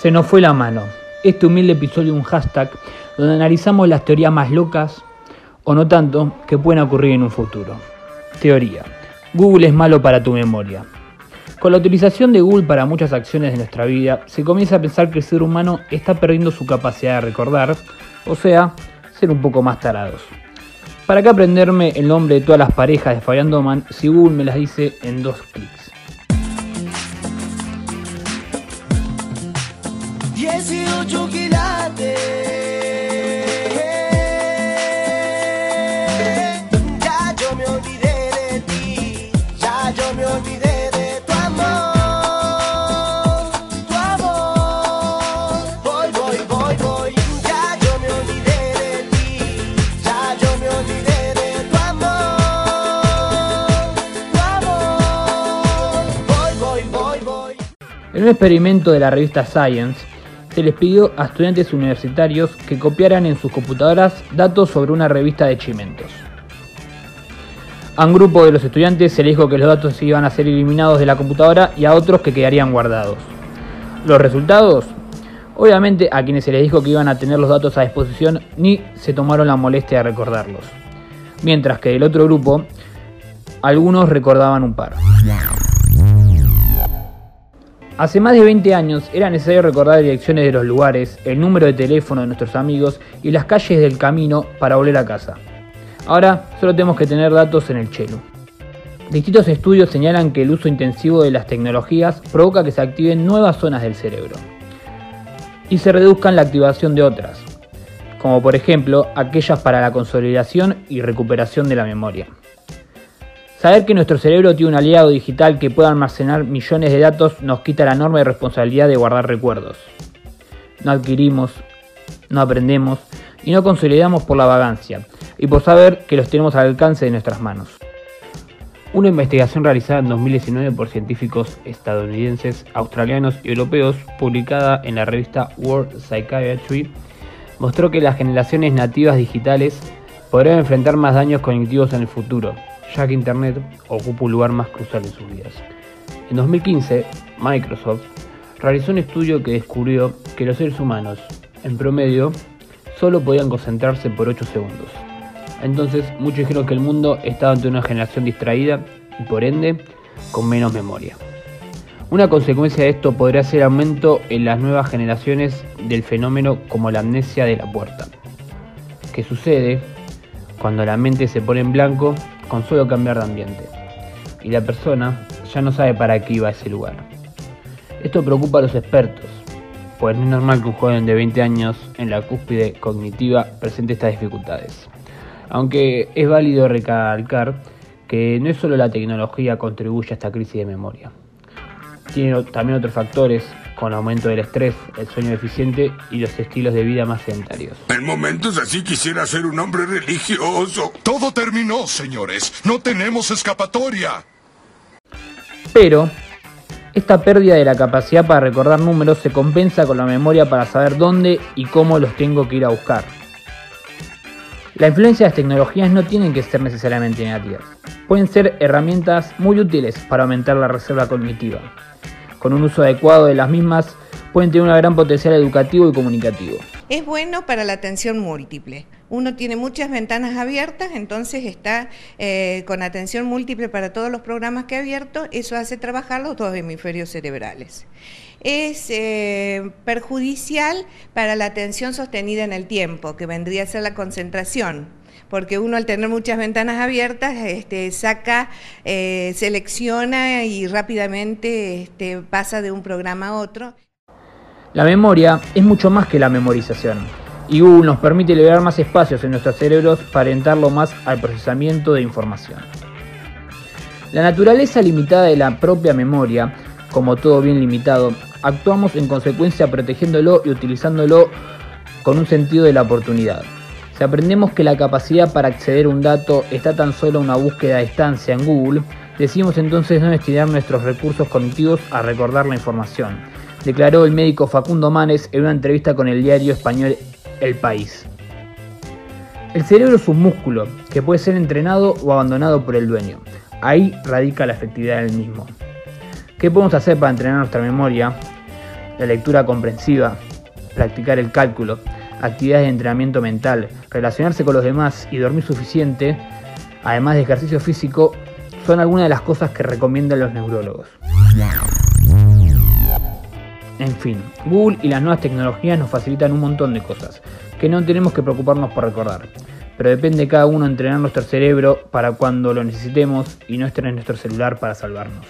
Se nos fue la mano. Este humilde episodio un hashtag donde analizamos las teorías más locas o no tanto que pueden ocurrir en un futuro. Teoría. Google es malo para tu memoria. Con la utilización de Google para muchas acciones de nuestra vida, se comienza a pensar que el ser humano está perdiendo su capacidad de recordar, o sea, ser un poco más tarados. ¿Para qué aprenderme el nombre de todas las parejas de Fabián Doman si Google me las dice en dos clics? 18 quilates. Ya yo me olvidé de ti, ya yo me olvidé de tu amor, tu amor. Voy, voy, voy, voy, ya yo me olvidé de ti, ya yo me olvidé de tu amor, tu amor. Voy, voy, voy, voy. En un experimento de la revista Science, se les pidió a estudiantes universitarios que copiaran en sus computadoras datos sobre una revista de chimentos. A un grupo de los estudiantes se les dijo que los datos iban a ser eliminados de la computadora y a otros que quedarían guardados. Los resultados, obviamente a quienes se les dijo que iban a tener los datos a disposición ni se tomaron la molestia de recordarlos. Mientras que del otro grupo, algunos recordaban un par. Hace más de 20 años era necesario recordar direcciones de los lugares, el número de teléfono de nuestros amigos y las calles del camino para volver a casa. Ahora solo tenemos que tener datos en el chelo. Distintos estudios señalan que el uso intensivo de las tecnologías provoca que se activen nuevas zonas del cerebro y se reduzcan la activación de otras, como por ejemplo aquellas para la consolidación y recuperación de la memoria. Saber que nuestro cerebro tiene un aliado digital que puede almacenar millones de datos nos quita la enorme responsabilidad de guardar recuerdos. No adquirimos, no aprendemos y no consolidamos por la vagancia y por saber que los tenemos al alcance de nuestras manos. Una investigación realizada en 2019 por científicos estadounidenses, australianos y europeos, publicada en la revista World Psychiatry, mostró que las generaciones nativas digitales podrían enfrentar más daños cognitivos en el futuro, ya que Internet ocupa un lugar más crucial en sus vidas. En 2015, Microsoft realizó un estudio que descubrió que los seres humanos, en promedio, solo podían concentrarse por 8 segundos. Entonces, muchos dijeron que el mundo estaba ante una generación distraída y por ende, con menos memoria. Una consecuencia de esto podría ser aumento en las nuevas generaciones del fenómeno como la amnesia de la puerta, que sucede cuando la mente se pone en blanco con solo cambiar de ambiente y la persona ya no sabe para qué iba a ese lugar. Esto preocupa a los expertos, pues no es normal que un joven de 20 años en la cúspide cognitiva presente estas dificultades. Aunque es válido recalcar que no es solo la tecnología contribuye a esta crisis de memoria. Tiene también otros factores, con aumento del estrés, el sueño deficiente y los estilos de vida más sedentarios. En momentos así quisiera ser un hombre religioso. Todo terminó, señores. No tenemos escapatoria. Pero esta pérdida de la capacidad para recordar números se compensa con la memoria para saber dónde y cómo los tengo que ir a buscar. La influencia de las tecnologías no tienen que ser necesariamente negativas. Pueden ser herramientas muy útiles para aumentar la reserva cognitiva. Con un uso adecuado de las mismas pueden tener un gran potencial educativo y comunicativo. Es bueno para la atención múltiple. Uno tiene muchas ventanas abiertas, entonces está eh, con atención múltiple para todos los programas que ha abierto, eso hace trabajar los dos hemisferios cerebrales. Es eh, perjudicial para la atención sostenida en el tiempo, que vendría a ser la concentración, porque uno al tener muchas ventanas abiertas este, saca, eh, selecciona y rápidamente este, pasa de un programa a otro. La memoria es mucho más que la memorización, y Google nos permite liberar más espacios en nuestros cerebros para orientarlo más al procesamiento de información. La naturaleza limitada de la propia memoria, como todo bien limitado, actuamos en consecuencia protegiéndolo y utilizándolo con un sentido de la oportunidad. Si aprendemos que la capacidad para acceder a un dato está tan solo una búsqueda a distancia en Google, decimos entonces no destinar nuestros recursos cognitivos a recordar la información, declaró el médico Facundo Manes en una entrevista con el diario español El País. El cerebro es un músculo que puede ser entrenado o abandonado por el dueño. Ahí radica la efectividad del mismo. ¿Qué podemos hacer para entrenar nuestra memoria? la lectura comprensiva, practicar el cálculo, actividades de entrenamiento mental, relacionarse con los demás y dormir suficiente, además de ejercicio físico, son algunas de las cosas que recomiendan los neurólogos. En fin, Google y las nuevas tecnologías nos facilitan un montón de cosas que no tenemos que preocuparnos por recordar. Pero depende de cada uno entrenar nuestro cerebro para cuando lo necesitemos y no estar nuestro celular para salvarnos.